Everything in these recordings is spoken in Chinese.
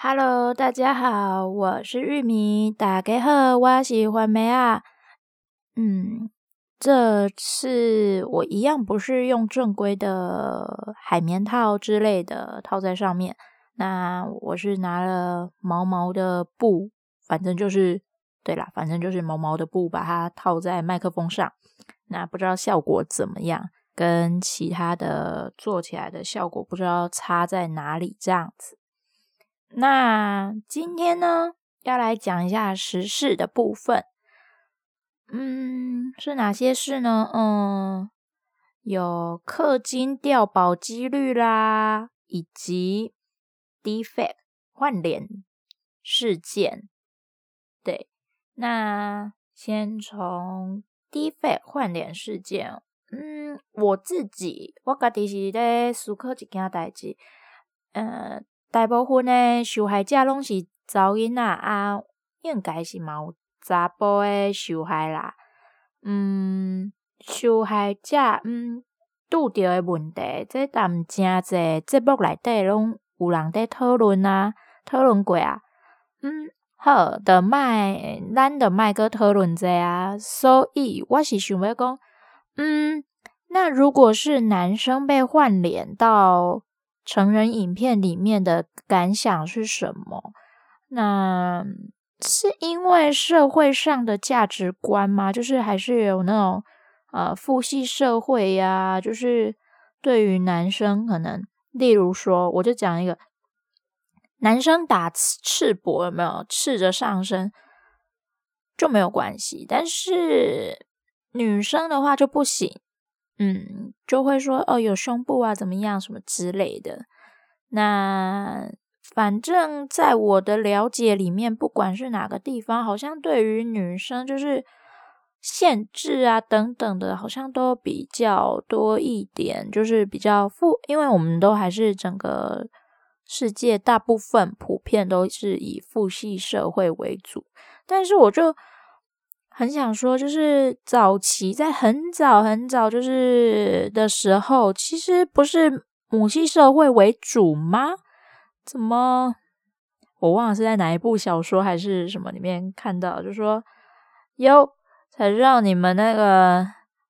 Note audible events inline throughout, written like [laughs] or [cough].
Hello，大家好，我是玉米。大家好，我是番麦啊。嗯，这次我一样不是用正规的海绵套之类的套在上面，那我是拿了毛毛的布，反正就是对啦，反正就是毛毛的布，把它套在麦克风上。那不知道效果怎么样，跟其他的做起来的效果不知道差在哪里，这样子。那今天呢，要来讲一下时事的部分。嗯，是哪些事呢？嗯，有氪金掉宝几率啦，以及低费换脸事件。对，那先从低费换脸事件。嗯，我自己我家己是在思考一件代志，呃。大部分的受害者拢是查某囡仔啊，应该是嘛有查甫的受害啦。嗯，受害者嗯拄着的问题，这当真侪节目内底拢有人在讨论啊，讨论过啊。嗯，好，的卖，咱的卖个讨论者啊。所以我是想要讲，嗯，那如果是男生被换脸到。成人影片里面的感想是什么？那是因为社会上的价值观吗？就是还是有那种呃父系社会呀？就是对于男生可能，例如说，我就讲一个，男生打赤膊有没有？赤着上身就没有关系，但是女生的话就不行。嗯，就会说哦，有胸部啊，怎么样，什么之类的。那反正在我的了解里面，不管是哪个地方，好像对于女生就是限制啊等等的，好像都比较多一点，就是比较父，因为我们都还是整个世界大部分普遍都是以父系社会为主，但是我就。很想说，就是早期在很早很早就是的时候，其实不是母系社会为主吗？怎么我忘了是在哪一部小说还是什么里面看到，就说哟，才知道你们那个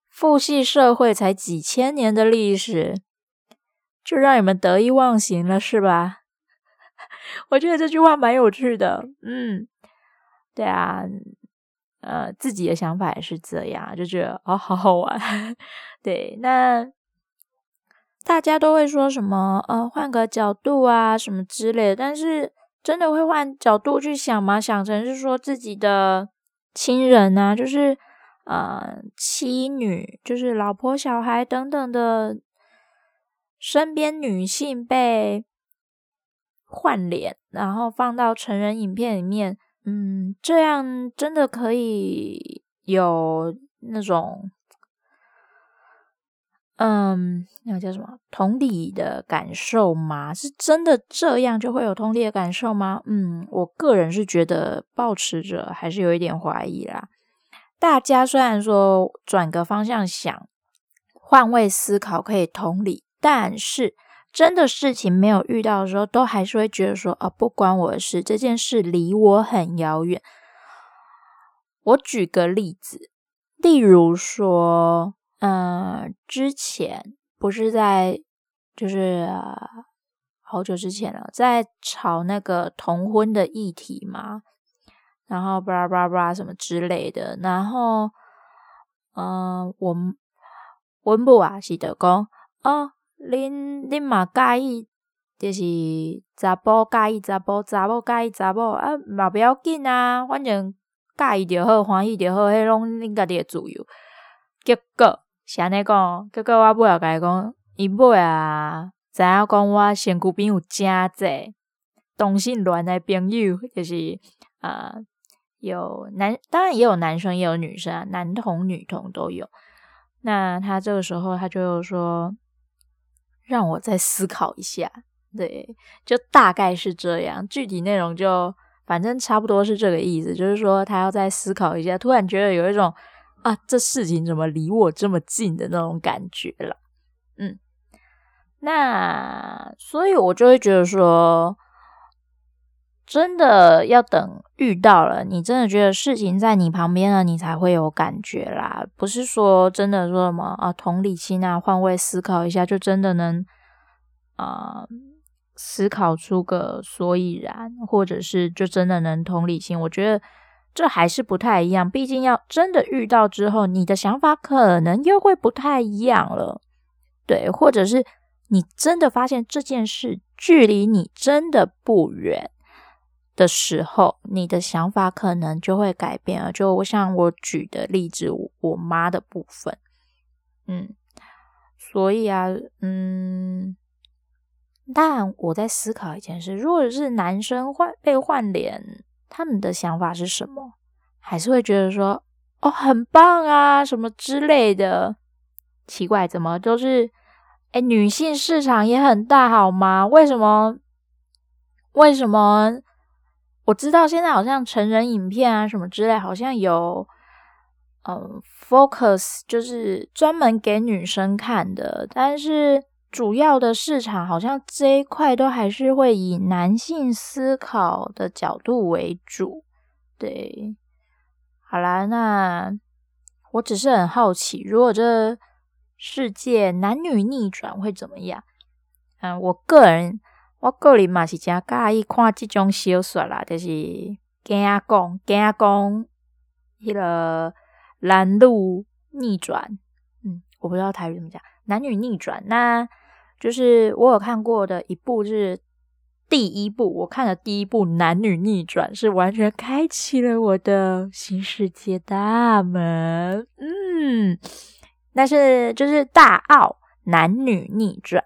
父系社会才几千年的历史，就让你们得意忘形了，是吧？[laughs] 我觉得这句话蛮有趣的，嗯，对啊。呃，自己的想法也是这样，就觉得哦，好好玩。[laughs] 对，那大家都会说什么？呃，换个角度啊，什么之类的。但是真的会换角度去想吗？想成是说自己的亲人啊，就是呃，妻女，就是老婆、小孩等等的身边女性被换脸，然后放到成人影片里面。嗯，这样真的可以有那种，嗯，那个叫什么同理的感受吗？是真的这样就会有同理的感受吗？嗯，我个人是觉得抱持着还是有一点怀疑啦。大家虽然说转个方向想，换位思考可以同理，但是。真的事情没有遇到的时候，都还是会觉得说啊，不关我的事，这件事离我很遥远。我举个例子，例如说，嗯，之前不是在，就是，啊，好久之前了，在吵那个同婚的议题嘛，然后巴拉巴拉巴拉什么之类的，然后，嗯，我们温布啊，是的讲啊。恁恁嘛介意，就是查甫介意查甫，查某介意查某啊，嘛不要紧啊，反正介意就好，欢喜就好，迄拢恁家己诶自由。结果是安尼讲，结果我尾后甲伊讲，伊尾啊，知影讲我身躯边有真济同性恋诶朋友，就是啊、呃，有男，当然也有男生，也有女生啊，男同女同都有。那他这个时候，他就说。让我再思考一下，对，就大概是这样，具体内容就反正差不多是这个意思，就是说他要再思考一下，突然觉得有一种啊，这事情怎么离我这么近的那种感觉了，嗯，那所以我就会觉得说，真的要等遇到了，你真的觉得事情在你旁边了，你才会有感觉啦。不是说真的说什么啊，同理心啊，换位思考一下，就真的能啊、思考出个所以然，或者是就真的能同理心。我觉得这还是不太一样，毕竟要真的遇到之后，你的想法可能又会不太一样了。对，或者是你真的发现这件事距离你真的不远。的时候，你的想法可能就会改变了。就像我举的例子，我妈的部分，嗯，所以啊，嗯，但我在思考一件事：如果是男生换被换脸，他们的想法是什么？还是会觉得说，哦，很棒啊，什么之类的？奇怪，怎么都是，哎，女性市场也很大，好吗？为什么？为什么？我知道现在好像成人影片啊什么之类，好像有，嗯，focus 就是专门给女生看的，但是主要的市场好像这一块都还是会以男性思考的角度为主。对，好啦，那我只是很好奇，如果这世界男女逆转会怎么样？嗯，我个人。我个人嘛是真介意看这种小说啦，就是惊讲惊讲迄个男女逆转，嗯，我不知道台语怎么讲，男女逆转，那就是我有看过的一部，是第一部，我看的第一部男女逆转，是完全开启了我的新世界大门，嗯，但是就是大奥男女逆转。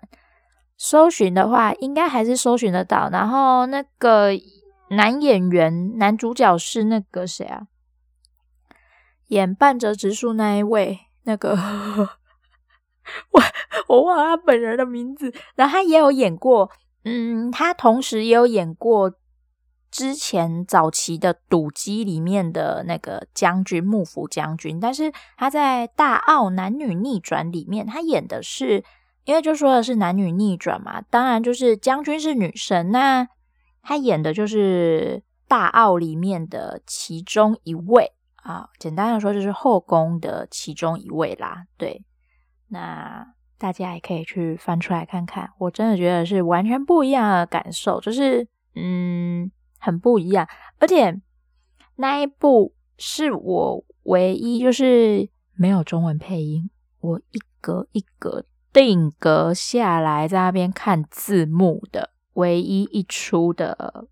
搜寻的话，应该还是搜寻得到。然后那个男演员，男主角是那个谁啊？演半泽直树那一位，那个我我忘了他本人的名字。然后他也有演过，嗯，他同时也有演过之前早期的《赌机》里面的那个将军幕府将军。但是他在《大奥男女逆转》里面，他演的是。因为就说的是男女逆转嘛，当然就是将军是女生，那她演的就是大奥里面的其中一位啊，简单的说就是后宫的其中一位啦。对，那大家也可以去翻出来看看，我真的觉得是完全不一样的感受，就是嗯，很不一样，而且那一部是我唯一就是没有中文配音，我一格一格。定格下来，在那边看字幕的唯一一出的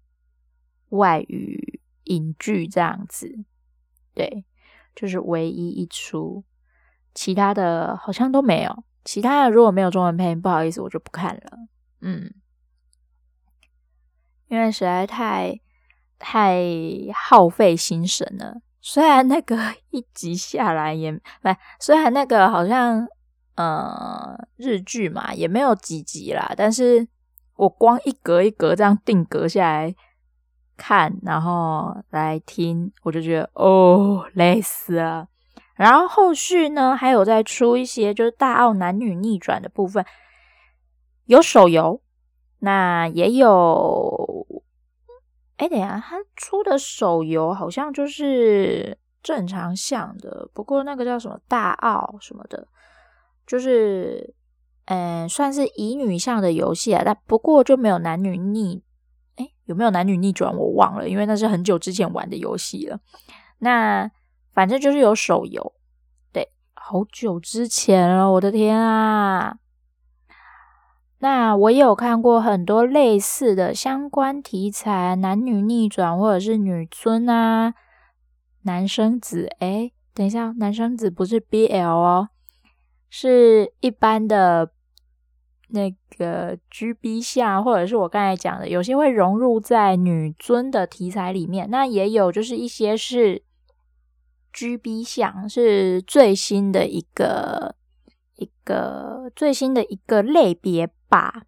外语影剧，这样子，对，就是唯一一出，其他的好像都没有。其他的如果没有中文配音，不好意思，我就不看了。嗯，因为实在太太耗费心神了。虽然那个一集下来也，不，虽然那个好像。呃，日剧嘛，也没有几集啦，但是我光一格一格这样定格下来看，然后来听，我就觉得哦，累死了。然后后续呢，还有再出一些就是大奥男女逆转的部分，有手游，那也有，哎，等一下，他出的手游好像就是正常向的，不过那个叫什么大奥什么的。就是，嗯，算是乙女向的游戏啊，但不过就没有男女逆，诶，有没有男女逆转？我忘了，因为那是很久之前玩的游戏了。那反正就是有手游，对，好久之前了，我的天啊！那我也有看过很多类似的相关题材，男女逆转或者是女尊啊，男生子，诶，等一下，男生子不是 BL 哦。是一般的那个 GB 项，或者是我刚才讲的，有些会融入在女尊的题材里面。那也有就是一些是 GB 项，是最新的一个一个最新的一个类别吧。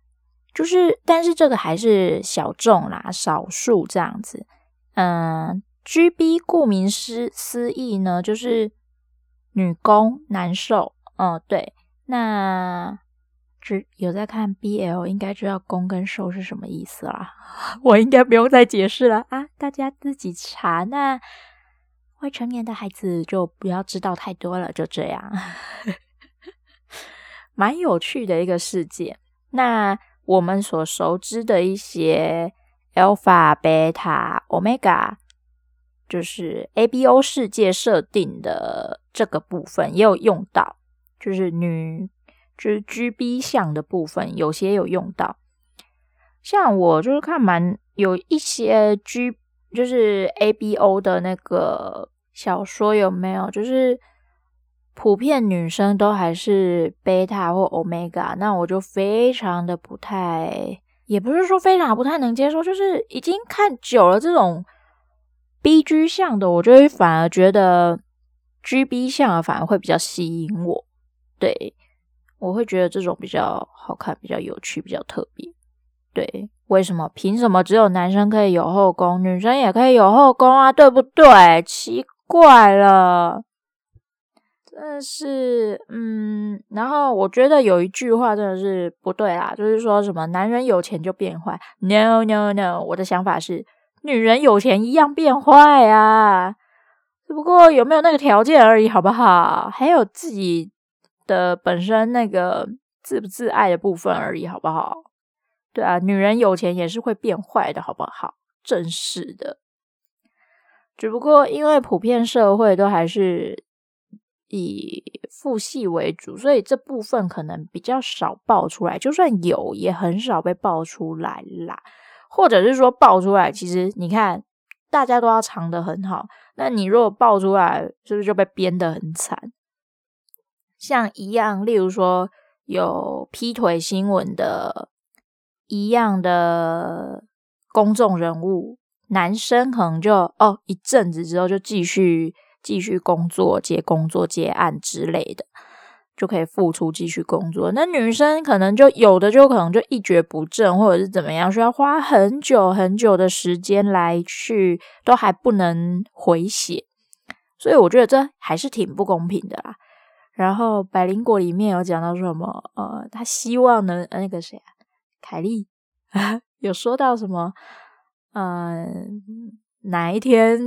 就是，但是这个还是小众啦，少数这样子。嗯，GB 顾名思思义呢，就是女攻男受。哦，对，那只有在看 BL，应该知道攻跟受是什么意思啦。[laughs] 我应该不用再解释了啊，大家自己查。那未成年的孩子就不要知道太多了，就这样。[laughs] 蛮有趣的一个世界。那我们所熟知的一些 Alpha、Beta、Omega，就是 ABO 世界设定的这个部分也有用到，就是女就是 GB 向的部分，有些有用到。像我就是看蛮有一些 G，就是 ABO 的那个小说有没有？就是。普遍女生都还是贝塔或 Omega，，那我就非常的不太，也不是说非常不太能接受，就是已经看久了这种 BG 向的，我就会反而觉得 GB 向的反而会比较吸引我。对，我会觉得这种比较好看，比较有趣，比较特别。对，为什么？凭什么只有男生可以有后宫，女生也可以有后宫啊？对不对？奇怪了。真的是，嗯，然后我觉得有一句话真的是不对啦，就是说什么男人有钱就变坏，no no no，我的想法是女人有钱一样变坏啊，只不过有没有那个条件而已，好不好？还有自己的本身那个自不自爱的部分而已，好不好？对啊，女人有钱也是会变坏的，好不好？真是的，只不过因为普遍社会都还是。以父系为主，所以这部分可能比较少爆出来。就算有，也很少被爆出来啦。或者是说爆出来，其实你看，大家都要藏得很好。那你如果爆出来，是不是就被编得很惨？像一样，例如说有劈腿新闻的，一样的公众人物，男生可能就哦一阵子之后就继续。继续工作、接工作、接案之类的，就可以付出继续工作。那女生可能就有的就可能就一蹶不振，或者是怎么样，需要花很久很久的时间来去，都还不能回血。所以我觉得这还是挺不公平的啦。然后《百灵果》里面有讲到什么？呃，他希望能那个谁啊，凯莉 [laughs] 有说到什么？嗯、哪一天？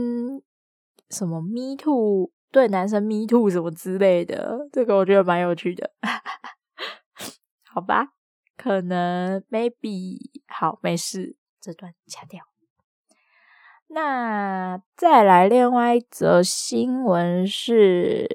什么 me too 对男生 me too 什么之类的，这个我觉得蛮有趣的，[laughs] 好吧？可能 maybe 好，没事，这段掐掉。那再来另外一则新闻是，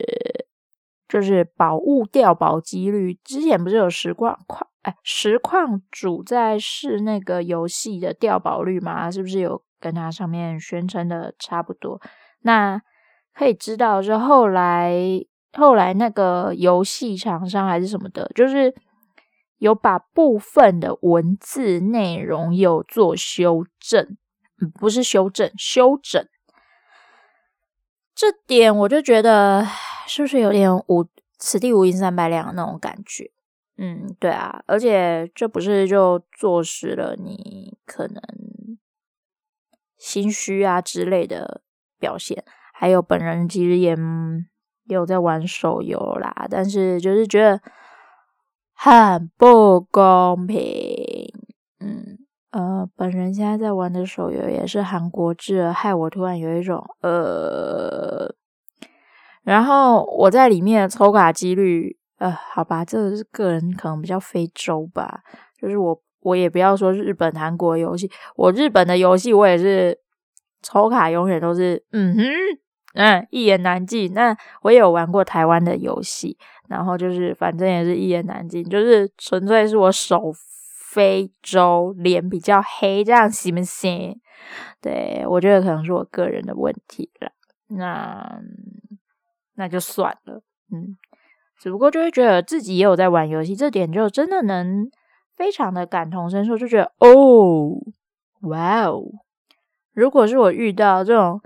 就是宝物掉宝几率，之前不是有实况矿哎实况主在试那个游戏的掉宝率吗？是不是有跟它上面宣称的差不多？那可以知道，是后来后来那个游戏厂商还是什么的，就是有把部分的文字内容有做修正，不是修正，修整。这点我就觉得是不是有点无此地无银三百两那种感觉？嗯，对啊，而且这不是就坐实了你可能心虚啊之类的。表现，还有本人其实也也有在玩手游啦，但是就是觉得很不公平。嗯呃，本人现在在玩的手游也是韩国制，害我突然有一种呃，然后我在里面的抽卡几率，呃，好吧，这个是个人可能比较非洲吧，就是我我也不要说日本、韩国游戏，我日本的游戏我也是。抽卡永远都是嗯哼嗯一言难尽。那我也有玩过台湾的游戏，然后就是反正也是一言难尽，就是纯粹是我手非洲脸比较黑，这样行不行？对，我觉得可能是我个人的问题了。那那就算了，嗯，只不过就会觉得自己也有在玩游戏，这点就真的能非常的感同身受，就觉得哦，哇哦。如果是我遇到这种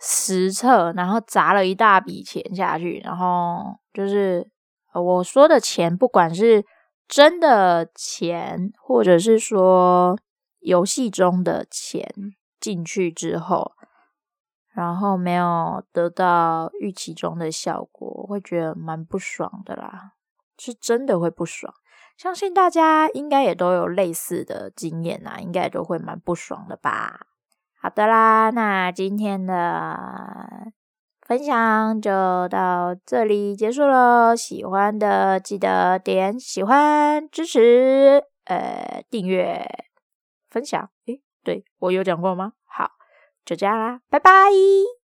实测，然后砸了一大笔钱下去，然后就是我说的钱，不管是真的钱，或者是说游戏中的钱进去之后，然后没有得到预期中的效果，会觉得蛮不爽的啦，是真的会不爽。相信大家应该也都有类似的经验呐，应该都会蛮不爽的吧。好的啦，那今天的分享就到这里结束了。喜欢的记得点喜欢、支持、呃订阅、分享。诶，对，我有讲过吗？好，就这样啦，拜拜。